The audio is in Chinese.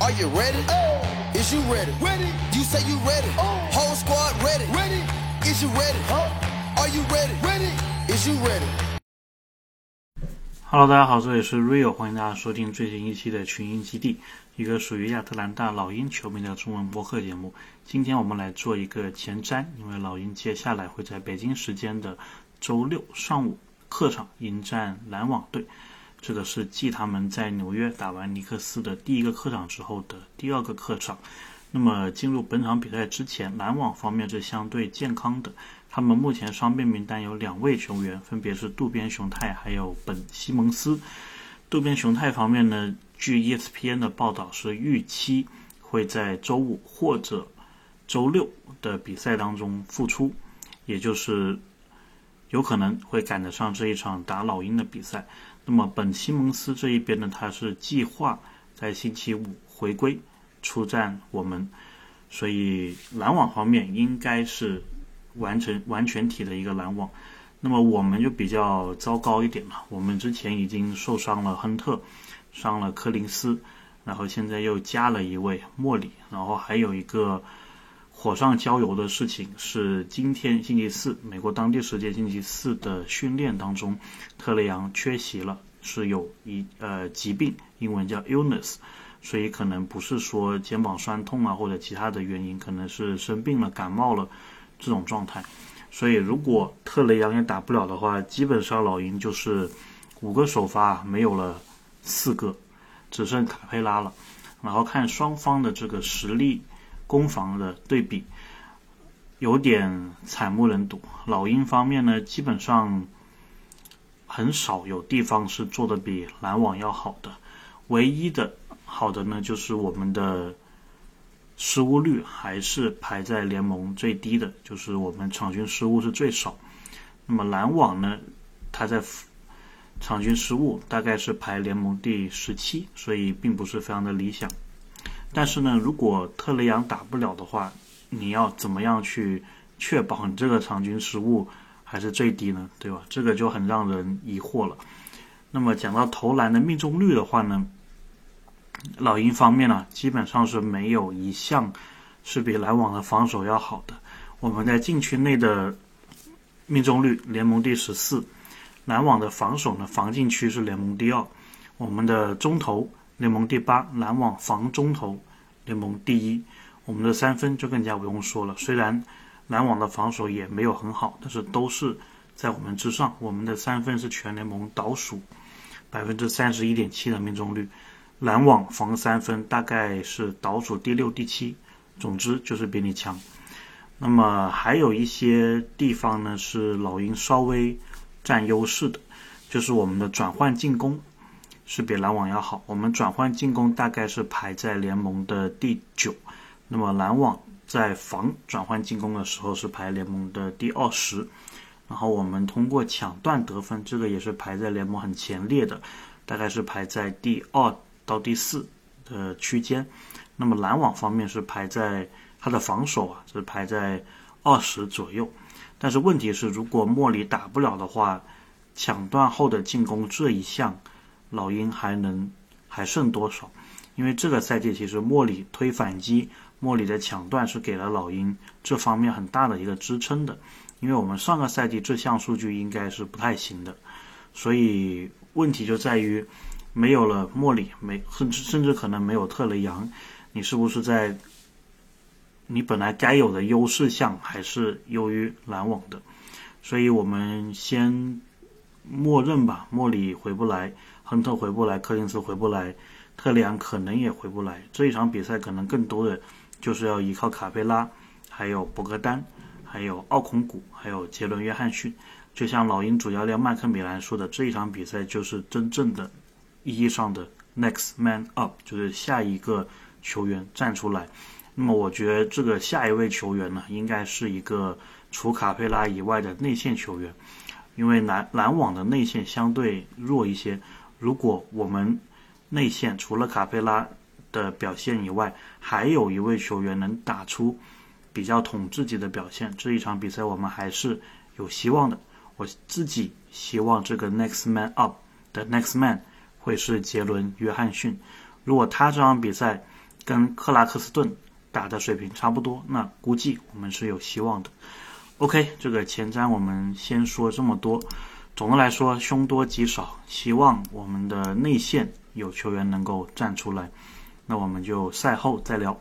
Are you ready? Oh. Is you ready? Ready. You say you ready. Whole squad ready. Ready. Is you ready? Are you ready? Ready. Is you ready? Hello，大家好，这里是 Rio，欢迎大家收听最新一期的群英基地，一个属于亚特兰大老鹰球迷的中文播客节目。今天我们来做一个前瞻，因为老鹰接下来会在北京时间的周六上午客场迎战篮网队，这个是继他们在纽约打完尼克斯的第一个客场之后的第二个客场。那么进入本场比赛之前，篮网方面是相对健康的。他们目前伤病名单有两位球员，分别是渡边雄太还有本西蒙斯。渡边雄太方面呢，据 ESPN 的报道是预期会在周五或者周六的比赛当中复出，也就是有可能会赶得上这一场打老鹰的比赛。那么本西蒙斯这一边呢，他是计划在星期五回归出战我们，所以篮网方面应该是。完成完全体的一个篮网，那么我们就比较糟糕一点了。我们之前已经受伤了亨特，伤了柯林斯，然后现在又加了一位莫里，然后还有一个火上浇油的事情是今天星期四，美国当地时间星期四的训练当中，特雷杨缺席了，是有一呃疾病，英文叫 illness，所以可能不是说肩膀酸痛啊或者其他的原因，可能是生病了感冒了。这种状态，所以如果特雷杨也打不了的话，基本上老鹰就是五个首发没有了四个，只剩卡佩拉了。然后看双方的这个实力攻防的对比，有点惨不忍睹。老鹰方面呢，基本上很少有地方是做的比篮网要好的，唯一的好的呢就是我们的。失误率还是排在联盟最低的，就是我们场均失误是最少。那么篮网呢，它在场均失误大概是排联盟第十七，所以并不是非常的理想。但是呢，如果特雷杨打不了的话，你要怎么样去确保你这个场均失误还是最低呢？对吧？这个就很让人疑惑了。那么讲到投篮的命中率的话呢？老鹰方面呢，基本上是没有一项是比篮网的防守要好的。我们在禁区内的命中率联盟第十四，篮网的防守呢防禁区是联盟第二。我们的中投联盟第八，篮网防中投联盟第一。我们的三分就更加不用说了，虽然篮网的防守也没有很好，但是都是在我们之上。我们的三分是全联盟倒数，百分之三十一点七的命中率。篮网防三分大概是倒数第六、第七，总之就是比你强。那么还有一些地方呢是老鹰稍微占优势的，就是我们的转换进攻是比篮网要好。我们转换进攻大概是排在联盟的第九，那么篮网在防转换进攻的时候是排联盟的第二十。然后我们通过抢断得分，这个也是排在联盟很前列的，大概是排在第二。到第四的区间，那么篮网方面是排在他的防守啊，是排在二十左右。但是问题是，如果莫里打不了的话，抢断后的进攻这一项，老鹰还能还剩多少？因为这个赛季其实莫里推反击，莫里的抢断是给了老鹰这方面很大的一个支撑的。因为我们上个赛季这项数据应该是不太行的，所以问题就在于。没有了莫里，没甚至甚至可能没有特雷杨，你是不是在你本来该有的优势项还是优于篮网的？所以我们先默认吧，莫里回不来，亨特回不来，柯林斯回不来，特里昂可能也回不来。这一场比赛可能更多的就是要依靠卡佩拉，还有博格丹，还有奥孔古，还有杰伦约翰逊。就像老鹰主教练麦克米兰说的，这一场比赛就是真正的。意义上的 next man up 就是下一个球员站出来。那么我觉得这个下一位球员呢，应该是一个除卡佩拉以外的内线球员，因为篮篮网的内线相对弱一些。如果我们内线除了卡佩拉的表现以外，还有一位球员能打出比较统治级的表现，这一场比赛我们还是有希望的。我自己希望这个 next man up 的 next man。会是杰伦·约翰逊。如果他这场比赛跟克拉克斯顿打的水平差不多，那估计我们是有希望的。OK，这个前瞻我们先说这么多。总的来说，凶多吉少，希望我们的内线有球员能够站出来。那我们就赛后再聊。